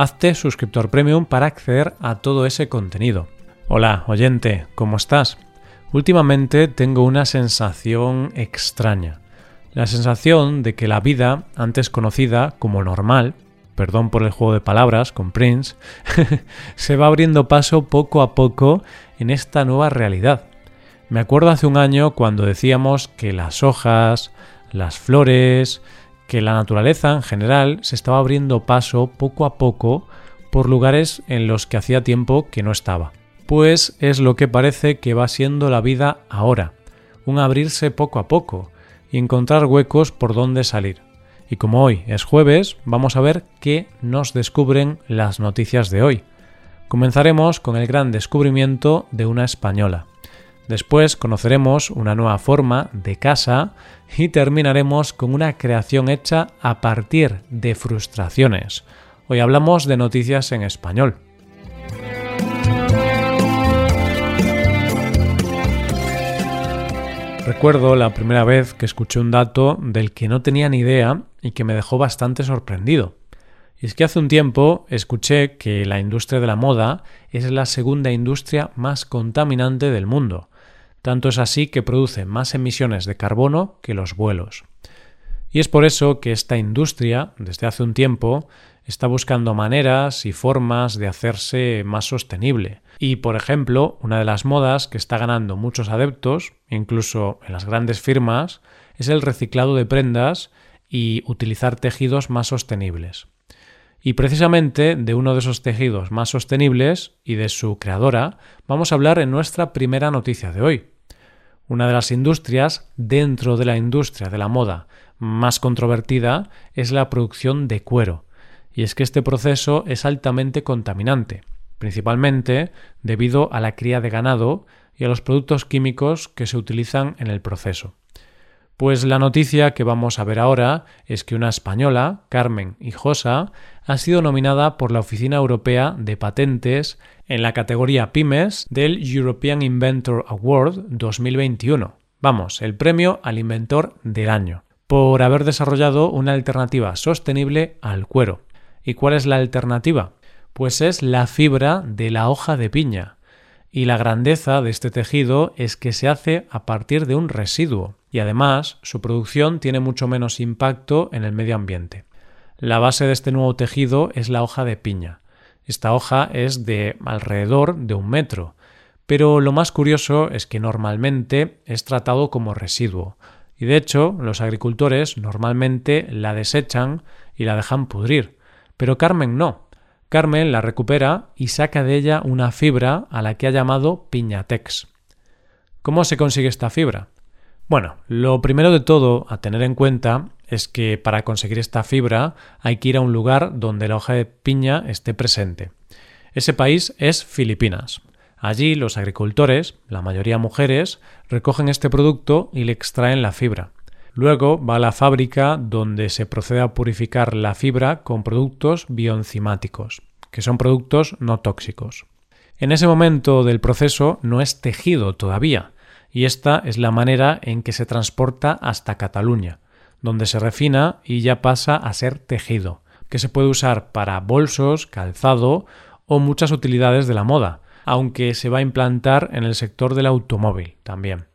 Hazte suscriptor premium para acceder a todo ese contenido. Hola, oyente, ¿cómo estás? Últimamente tengo una sensación extraña. La sensación de que la vida, antes conocida como normal, perdón por el juego de palabras con Prince, se va abriendo paso poco a poco en esta nueva realidad. Me acuerdo hace un año cuando decíamos que las hojas, las flores, que la naturaleza en general se estaba abriendo paso poco a poco por lugares en los que hacía tiempo que no estaba pues es lo que parece que va siendo la vida ahora, un abrirse poco a poco y encontrar huecos por donde salir. Y como hoy es jueves, vamos a ver qué nos descubren las noticias de hoy. Comenzaremos con el gran descubrimiento de una española. Después conoceremos una nueva forma de casa y terminaremos con una creación hecha a partir de frustraciones. Hoy hablamos de noticias en español. Recuerdo la primera vez que escuché un dato del que no tenía ni idea y que me dejó bastante sorprendido. Y es que hace un tiempo escuché que la industria de la moda es la segunda industria más contaminante del mundo. Tanto es así que produce más emisiones de carbono que los vuelos. Y es por eso que esta industria, desde hace un tiempo, está buscando maneras y formas de hacerse más sostenible. Y, por ejemplo, una de las modas que está ganando muchos adeptos, incluso en las grandes firmas, es el reciclado de prendas y utilizar tejidos más sostenibles. Y precisamente de uno de esos tejidos más sostenibles y de su creadora vamos a hablar en nuestra primera noticia de hoy. Una de las industrias dentro de la industria de la moda más controvertida es la producción de cuero, y es que este proceso es altamente contaminante, principalmente debido a la cría de ganado y a los productos químicos que se utilizan en el proceso. Pues la noticia que vamos a ver ahora es que una española, Carmen Hijosa, ha sido nominada por la Oficina Europea de Patentes en la categoría Pymes del European Inventor Award 2021. Vamos, el premio al inventor del año, por haber desarrollado una alternativa sostenible al cuero. ¿Y cuál es la alternativa? Pues es la fibra de la hoja de piña. Y la grandeza de este tejido es que se hace a partir de un residuo y además su producción tiene mucho menos impacto en el medio ambiente. La base de este nuevo tejido es la hoja de piña. Esta hoja es de alrededor de un metro, pero lo más curioso es que normalmente es tratado como residuo, y de hecho los agricultores normalmente la desechan y la dejan pudrir, pero Carmen no. Carmen la recupera y saca de ella una fibra a la que ha llamado Piñatex. ¿Cómo se consigue esta fibra? Bueno, lo primero de todo a tener en cuenta es que para conseguir esta fibra hay que ir a un lugar donde la hoja de piña esté presente. Ese país es Filipinas. Allí los agricultores, la mayoría mujeres, recogen este producto y le extraen la fibra. Luego va a la fábrica donde se procede a purificar la fibra con productos bioenzimáticos, que son productos no tóxicos. En ese momento del proceso no es tejido todavía, y esta es la manera en que se transporta hasta Cataluña, donde se refina y ya pasa a ser tejido, que se puede usar para bolsos, calzado o muchas utilidades de la moda, aunque se va a implantar en el sector del automóvil también.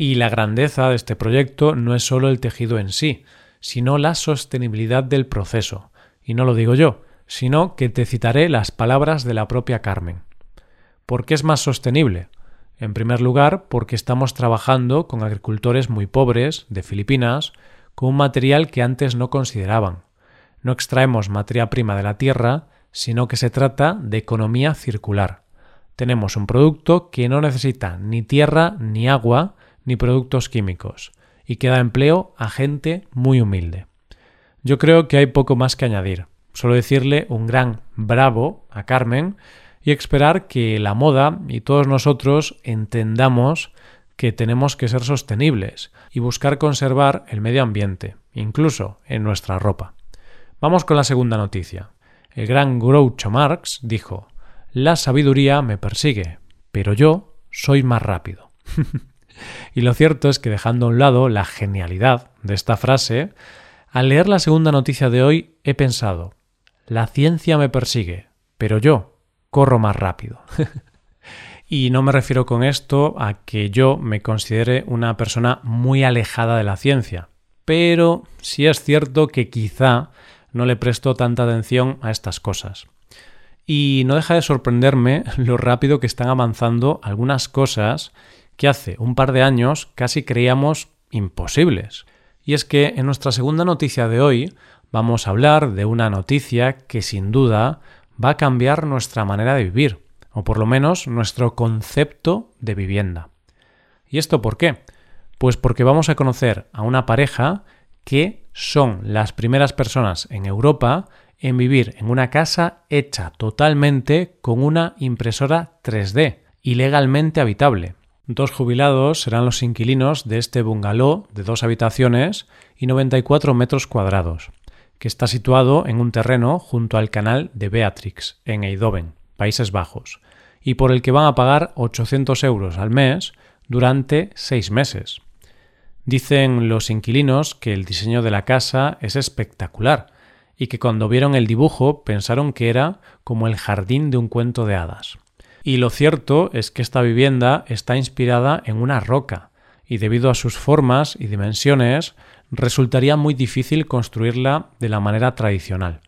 Y la grandeza de este proyecto no es solo el tejido en sí, sino la sostenibilidad del proceso. Y no lo digo yo, sino que te citaré las palabras de la propia Carmen. ¿Por qué es más sostenible? En primer lugar, porque estamos trabajando con agricultores muy pobres, de Filipinas, con un material que antes no consideraban. No extraemos materia prima de la tierra, sino que se trata de economía circular. Tenemos un producto que no necesita ni tierra ni agua, ni productos químicos, y que da empleo a gente muy humilde. Yo creo que hay poco más que añadir. Solo decirle un gran bravo a Carmen y esperar que la moda y todos nosotros entendamos que tenemos que ser sostenibles y buscar conservar el medio ambiente, incluso en nuestra ropa. Vamos con la segunda noticia. El gran Groucho Marx dijo La sabiduría me persigue, pero yo soy más rápido. y lo cierto es que dejando a un lado la genialidad de esta frase, al leer la segunda noticia de hoy he pensado La ciencia me persigue, pero yo corro más rápido. y no me refiero con esto a que yo me considere una persona muy alejada de la ciencia, pero sí es cierto que quizá no le presto tanta atención a estas cosas. Y no deja de sorprenderme lo rápido que están avanzando algunas cosas que hace un par de años casi creíamos imposibles. Y es que en nuestra segunda noticia de hoy vamos a hablar de una noticia que sin duda va a cambiar nuestra manera de vivir, o por lo menos nuestro concepto de vivienda. ¿Y esto por qué? Pues porque vamos a conocer a una pareja que son las primeras personas en Europa en vivir en una casa hecha totalmente con una impresora 3D y legalmente habitable. Dos jubilados serán los inquilinos de este bungalow de dos habitaciones y 94 metros cuadrados que está situado en un terreno junto al canal de Beatrix, en Eindhoven, Países Bajos, y por el que van a pagar 800 euros al mes durante seis meses. Dicen los inquilinos que el diseño de la casa es espectacular y que cuando vieron el dibujo pensaron que era como el jardín de un cuento de hadas. Y lo cierto es que esta vivienda está inspirada en una roca, y debido a sus formas y dimensiones resultaría muy difícil construirla de la manera tradicional.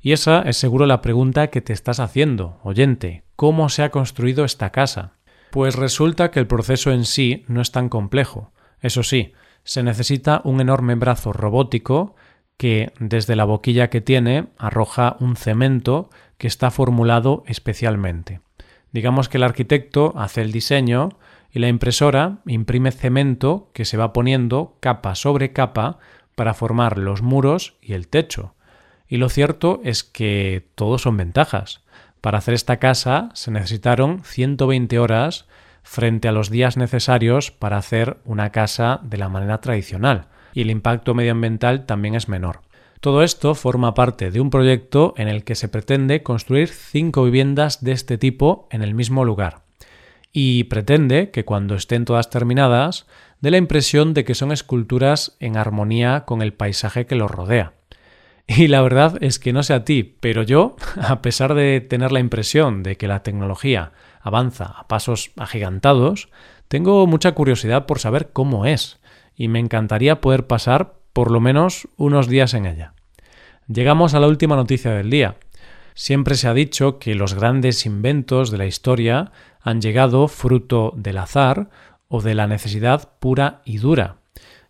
Y esa es seguro la pregunta que te estás haciendo, oyente, ¿cómo se ha construido esta casa? Pues resulta que el proceso en sí no es tan complejo. Eso sí, se necesita un enorme brazo robótico que, desde la boquilla que tiene, arroja un cemento que está formulado especialmente. Digamos que el arquitecto hace el diseño, y la impresora imprime cemento que se va poniendo capa sobre capa para formar los muros y el techo. Y lo cierto es que todos son ventajas. Para hacer esta casa se necesitaron 120 horas frente a los días necesarios para hacer una casa de la manera tradicional, y el impacto medioambiental también es menor. Todo esto forma parte de un proyecto en el que se pretende construir cinco viviendas de este tipo en el mismo lugar y pretende que cuando estén todas terminadas dé la impresión de que son esculturas en armonía con el paisaje que los rodea. Y la verdad es que no sé a ti, pero yo, a pesar de tener la impresión de que la tecnología avanza a pasos agigantados, tengo mucha curiosidad por saber cómo es, y me encantaría poder pasar por lo menos unos días en ella. Llegamos a la última noticia del día. Siempre se ha dicho que los grandes inventos de la historia han llegado fruto del azar o de la necesidad pura y dura.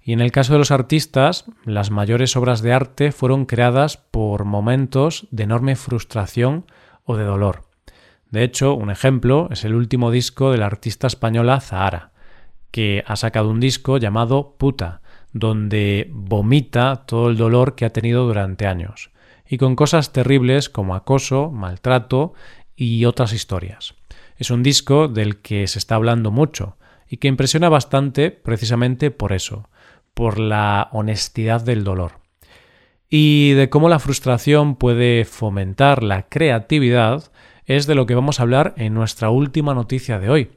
Y en el caso de los artistas, las mayores obras de arte fueron creadas por momentos de enorme frustración o de dolor. De hecho, un ejemplo es el último disco de la artista española Zahara, que ha sacado un disco llamado Puta, donde vomita todo el dolor que ha tenido durante años, y con cosas terribles como acoso, maltrato y otras historias. Es un disco del que se está hablando mucho y que impresiona bastante precisamente por eso, por la honestidad del dolor. Y de cómo la frustración puede fomentar la creatividad es de lo que vamos a hablar en nuestra última noticia de hoy.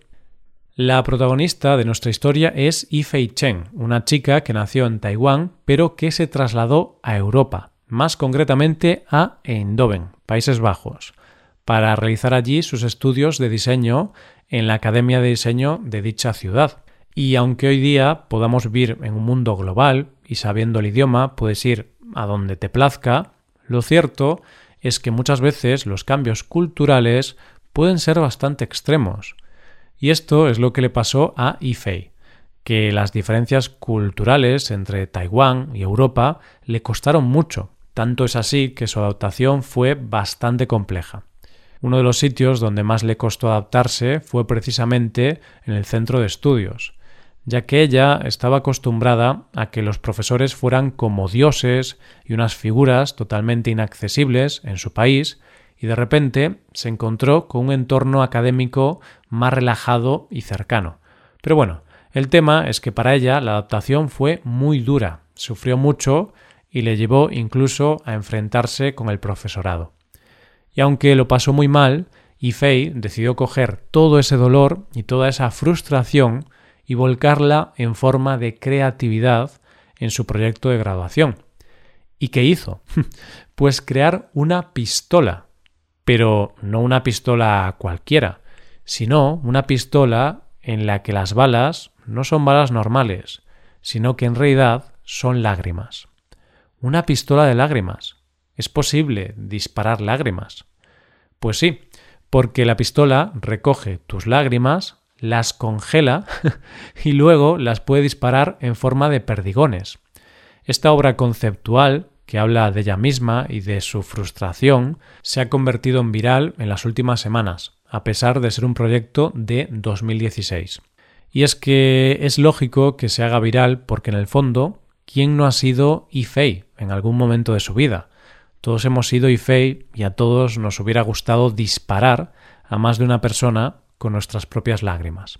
La protagonista de nuestra historia es Yifei Chen, una chica que nació en Taiwán pero que se trasladó a Europa, más concretamente a Eindhoven, Países Bajos para realizar allí sus estudios de diseño en la Academia de Diseño de dicha ciudad. Y aunque hoy día podamos vivir en un mundo global y sabiendo el idioma puedes ir a donde te plazca, lo cierto es que muchas veces los cambios culturales pueden ser bastante extremos. Y esto es lo que le pasó a Ifei, que las diferencias culturales entre Taiwán y Europa le costaron mucho, tanto es así que su adaptación fue bastante compleja. Uno de los sitios donde más le costó adaptarse fue precisamente en el centro de estudios, ya que ella estaba acostumbrada a que los profesores fueran como dioses y unas figuras totalmente inaccesibles en su país, y de repente se encontró con un entorno académico más relajado y cercano. Pero bueno, el tema es que para ella la adaptación fue muy dura, sufrió mucho y le llevó incluso a enfrentarse con el profesorado. Y aunque lo pasó muy mal, Ifei decidió coger todo ese dolor y toda esa frustración y volcarla en forma de creatividad en su proyecto de graduación. ¿Y qué hizo? pues crear una pistola, pero no una pistola cualquiera, sino una pistola en la que las balas no son balas normales, sino que en realidad son lágrimas. Una pistola de lágrimas. ¿Es posible disparar lágrimas? Pues sí, porque la pistola recoge tus lágrimas, las congela y luego las puede disparar en forma de perdigones. Esta obra conceptual, que habla de ella misma y de su frustración, se ha convertido en viral en las últimas semanas, a pesar de ser un proyecto de 2016. Y es que es lógico que se haga viral porque en el fondo, ¿quién no ha sido Ifei en algún momento de su vida? Todos hemos sido Ifei y a todos nos hubiera gustado disparar a más de una persona con nuestras propias lágrimas.